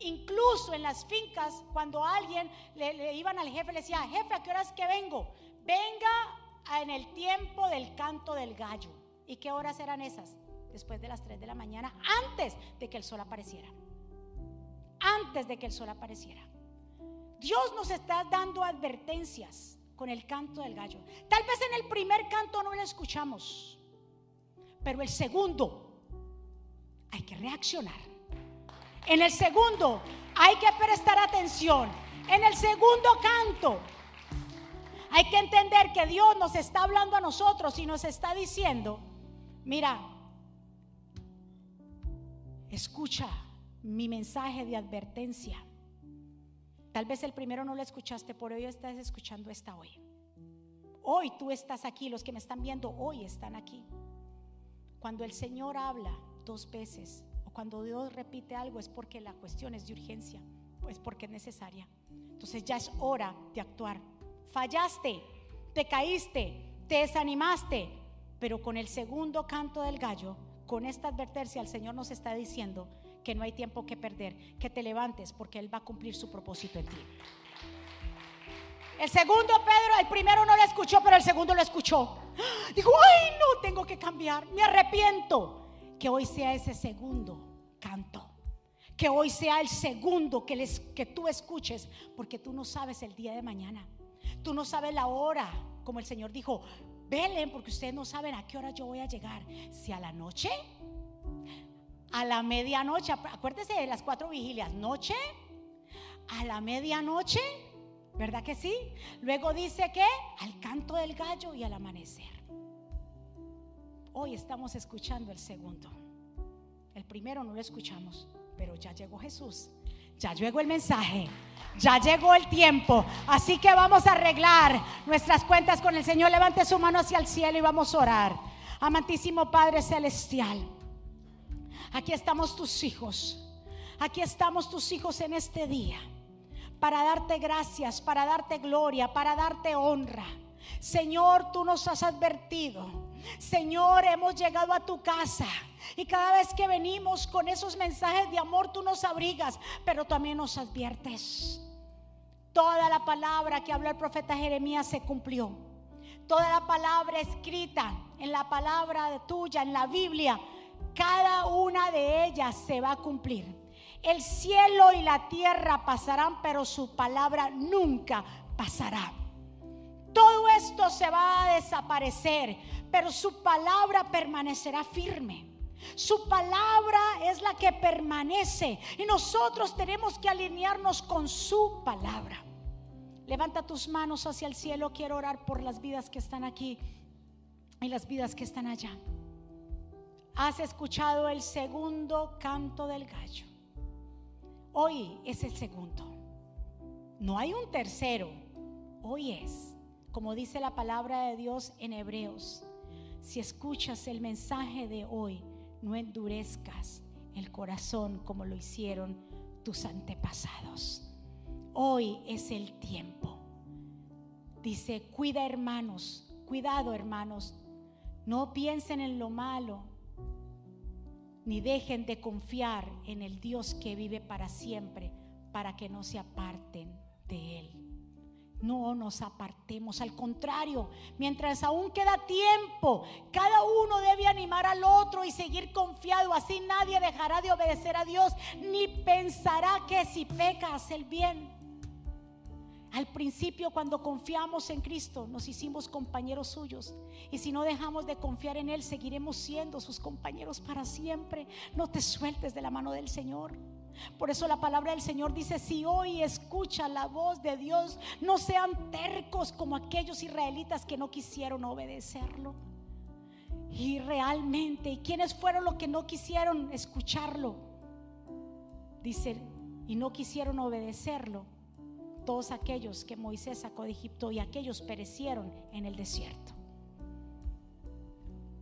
Incluso en las fincas, cuando alguien le, iban al jefe, le decía, jefe, ¿a qué horas que vengo? Venga en el tiempo del canto del gallo. ¿Y qué horas eran esas? Después de las 3 de la mañana, antes de que el sol apareciera. Antes de que el sol apareciera. Dios nos está dando advertencias con el canto del gallo. Tal vez en el primer canto no lo escuchamos, pero el segundo hay que reaccionar. En el segundo, hay que prestar atención. En el segundo canto, hay que entender que Dios nos está hablando a nosotros y nos está diciendo, mira, escucha mi mensaje de advertencia. Tal vez el primero no lo escuchaste, por hoy estás escuchando esta hoy. Hoy tú estás aquí, los que me están viendo hoy están aquí. Cuando el Señor habla dos veces, cuando Dios repite algo es porque la cuestión es de urgencia, pues porque es necesaria. Entonces ya es hora de actuar. Fallaste, te caíste, te desanimaste, pero con el segundo canto del gallo, con esta advertencia, el Señor nos está diciendo que no hay tiempo que perder, que te levantes porque Él va a cumplir su propósito en ti. El segundo Pedro, el primero no lo escuchó, pero el segundo lo escuchó. Dijo, ay, no, tengo que cambiar, me arrepiento. Que hoy sea ese segundo canto. Que hoy sea el segundo que, les, que tú escuches, porque tú no sabes el día de mañana. Tú no sabes la hora, como el Señor dijo, velen porque ustedes no saben a qué hora yo voy a llegar. Si a la noche, a la medianoche, acuérdese de las cuatro vigilias, noche, a la medianoche, ¿verdad que sí? Luego dice que al canto del gallo y al amanecer. Hoy estamos escuchando el segundo. El primero no lo escuchamos, pero ya llegó Jesús. Ya llegó el mensaje. Ya llegó el tiempo. Así que vamos a arreglar nuestras cuentas con el Señor. Levante su mano hacia el cielo y vamos a orar. Amantísimo Padre Celestial. Aquí estamos tus hijos. Aquí estamos tus hijos en este día. para darte gracias, para darte gloria, para darte honra. Señor, tú nos has advertido. Señor, hemos llegado a tu casa y cada vez que venimos con esos mensajes de amor, tú nos abrigas, pero también nos adviertes. Toda la palabra que habló el profeta Jeremías se cumplió. Toda la palabra escrita en la palabra tuya, en la Biblia, cada una de ellas se va a cumplir. El cielo y la tierra pasarán, pero su palabra nunca pasará. Todo esto se va a desaparecer, pero su palabra permanecerá firme. Su palabra es la que permanece y nosotros tenemos que alinearnos con su palabra. Levanta tus manos hacia el cielo. Quiero orar por las vidas que están aquí y las vidas que están allá. Has escuchado el segundo canto del gallo. Hoy es el segundo. No hay un tercero. Hoy es, como dice la palabra de Dios en Hebreos. Si escuchas el mensaje de hoy, no endurezcas el corazón como lo hicieron tus antepasados. Hoy es el tiempo. Dice, cuida hermanos, cuidado hermanos, no piensen en lo malo, ni dejen de confiar en el Dios que vive para siempre, para que no se aparten de Él. No nos apartemos, al contrario, mientras aún queda tiempo, cada uno debe animar al otro y seguir confiado, así nadie dejará de obedecer a Dios, ni pensará que si peca hace el bien. Al principio cuando confiamos en Cristo nos hicimos compañeros suyos y si no dejamos de confiar en Él seguiremos siendo sus compañeros para siempre. No te sueltes de la mano del Señor. Por eso la palabra del Señor dice, si hoy escucha la voz de Dios, no sean tercos como aquellos israelitas que no quisieron obedecerlo. Y realmente, ¿y quiénes fueron los que no quisieron escucharlo? Dice, y no quisieron obedecerlo todos aquellos que Moisés sacó de Egipto y aquellos perecieron en el desierto.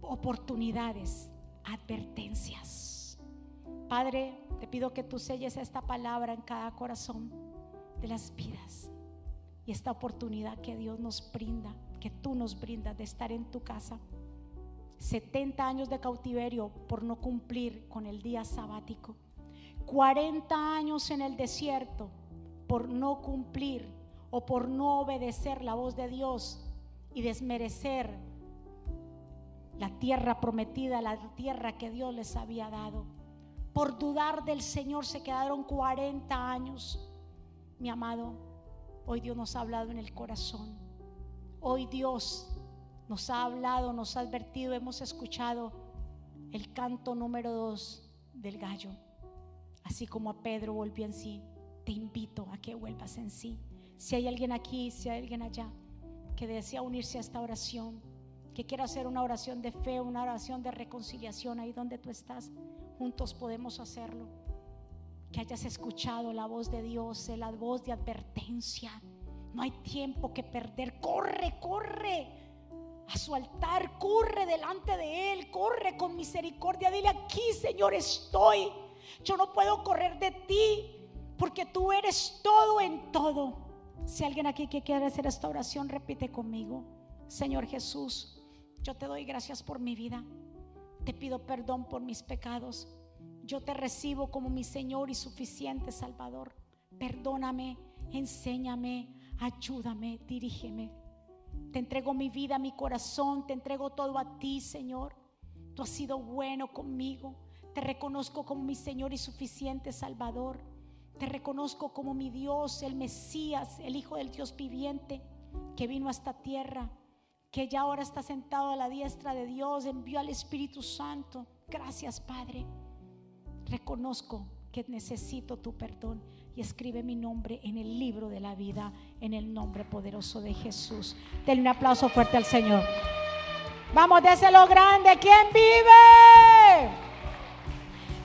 Oportunidades, advertencias. Padre, te pido que tú selles esta palabra en cada corazón de las vidas y esta oportunidad que Dios nos brinda, que tú nos brindas de estar en tu casa. 70 años de cautiverio por no cumplir con el día sabático. 40 años en el desierto por no cumplir o por no obedecer la voz de Dios y desmerecer la tierra prometida, la tierra que Dios les había dado. Por dudar del Señor se quedaron 40 años. Mi amado, hoy Dios nos ha hablado en el corazón. Hoy Dios nos ha hablado, nos ha advertido, hemos escuchado el canto número dos del gallo. Así como a Pedro volvió en sí te invito a que vuelvas en sí. Si hay alguien aquí, si hay alguien allá que desea unirse a esta oración, que quiera hacer una oración de fe, una oración de reconciliación ahí donde tú estás, juntos podemos hacerlo. Que hayas escuchado la voz de Dios, la voz de advertencia. No hay tiempo que perder. Corre, corre a su altar, corre delante de Él, corre con misericordia. Dile aquí, Señor, estoy. Yo no puedo correr de ti porque tú eres todo en todo. Si alguien aquí que quiere hacer esta oración, repite conmigo. Señor Jesús, yo te doy gracias por mi vida. Te pido perdón por mis pecados. Yo te recibo como mi Señor y suficiente Salvador. Perdóname, enséñame, ayúdame, dirígeme. Te entrego mi vida, mi corazón, te entrego todo a ti, Señor. Tú has sido bueno conmigo. Te reconozco como mi Señor y suficiente Salvador. Te reconozco como mi Dios, el Mesías, el Hijo del Dios viviente, que vino a esta tierra, que ya ahora está sentado a la diestra de Dios, envió al Espíritu Santo. Gracias, Padre. Reconozco que necesito tu perdón y escribe mi nombre en el libro de la vida, en el nombre poderoso de Jesús. Denle un aplauso fuerte al Señor. Vamos, déselo grande. ¿Quién vive?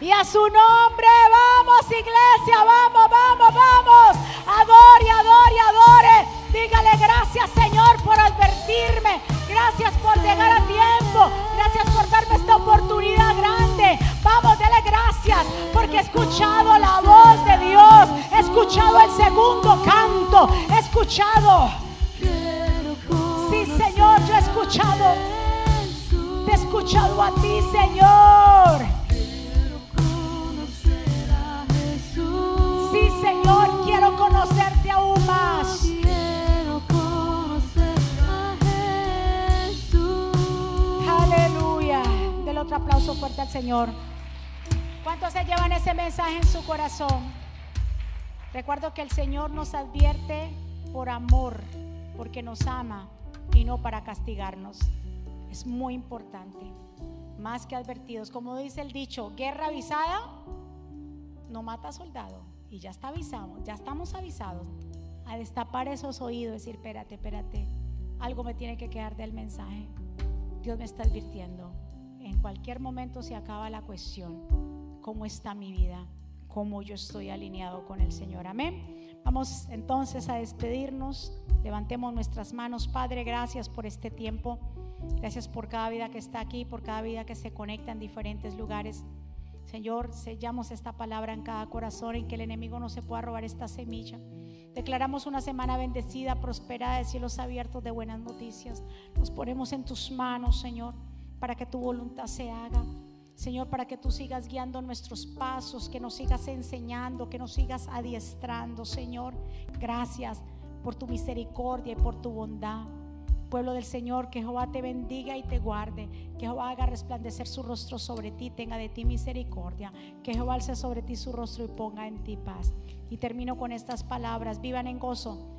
Y a su nombre, vamos iglesia, vamos, vamos, vamos. Adore, adore, adore. Dígale gracias Señor por advertirme. Gracias por llegar a tiempo. Gracias por darme esta oportunidad grande. Vamos, dele gracias porque he escuchado la voz de Dios. escuchado el segundo canto. He escuchado. Sí, Señor, yo he escuchado. Te he escuchado a ti, Señor. Otro aplauso fuerte al Señor. ¿Cuántos se llevan ese mensaje en su corazón? Recuerdo que el Señor nos advierte por amor, porque nos ama y no para castigarnos. Es muy importante. Más que advertidos. Como dice el dicho, guerra avisada no mata soldado. Y ya está avisado, ya estamos avisados a destapar esos oídos, decir, espérate, espérate, algo me tiene que quedar del mensaje. Dios me está advirtiendo. Cualquier momento se acaba la cuestión. ¿Cómo está mi vida? ¿Cómo yo estoy alineado con el Señor? Amén. Vamos entonces a despedirnos. Levantemos nuestras manos. Padre, gracias por este tiempo. Gracias por cada vida que está aquí, por cada vida que se conecta en diferentes lugares. Señor, sellamos esta palabra en cada corazón en que el enemigo no se pueda robar esta semilla. Declaramos una semana bendecida, prosperada, de cielos abiertos, de buenas noticias. Nos ponemos en tus manos, Señor, para que tu voluntad se haga. Señor, para que tú sigas guiando nuestros pasos, que nos sigas enseñando, que nos sigas adiestrando, Señor. Gracias por tu misericordia y por tu bondad. Pueblo del Señor, que Jehová te bendiga y te guarde, que Jehová haga resplandecer su rostro sobre ti, tenga de ti misericordia, que Jehová alce sobre ti su rostro y ponga en ti paz. Y termino con estas palabras, vivan en gozo,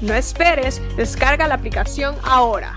No esperes, descarga la aplicación ahora.